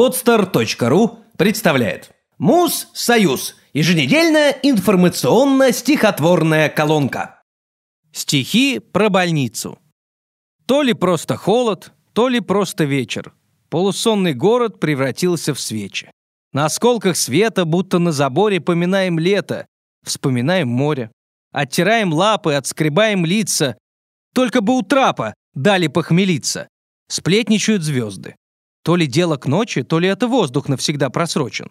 Podster.ru представляет Муз-Союз. Еженедельная информационно-стихотворная колонка. Стихи про больницу. То ли просто холод, то ли просто вечер. Полусонный город превратился в свечи. На осколках света, будто на заборе, поминаем лето, вспоминаем море. Оттираем лапы, отскребаем лица. Только бы у трапа дали похмелиться. Сплетничают звезды. То ли дело к ночи, то ли это воздух навсегда просрочен.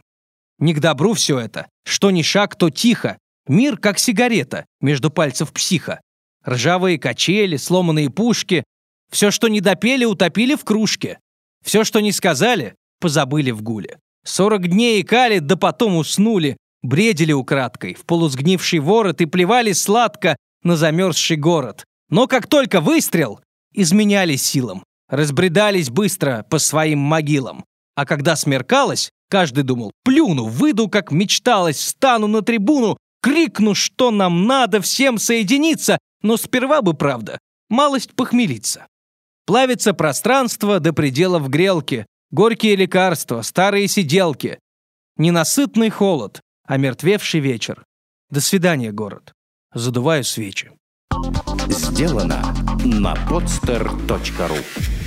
Не к добру все это. Что ни шаг, то тихо. Мир как сигарета между пальцев психа. Ржавые качели, сломанные пушки. Все, что не допели, утопили в кружке. Все, что не сказали, позабыли в гуле. Сорок дней икали, да потом уснули. Бредили украдкой, в полусгнивший ворот и плевали сладко на замерзший город. Но как только выстрел, изменяли силам разбредались быстро по своим могилам. А когда смеркалось, каждый думал, плюну, выйду, как мечталось, встану на трибуну, крикну, что нам надо всем соединиться, но сперва бы, правда, малость похмелиться. Плавится пространство до пределов грелки, горькие лекарства, старые сиделки. Ненасытный холод, омертвевший вечер. До свидания, город. Задуваю свечи. Сделано на podster.ru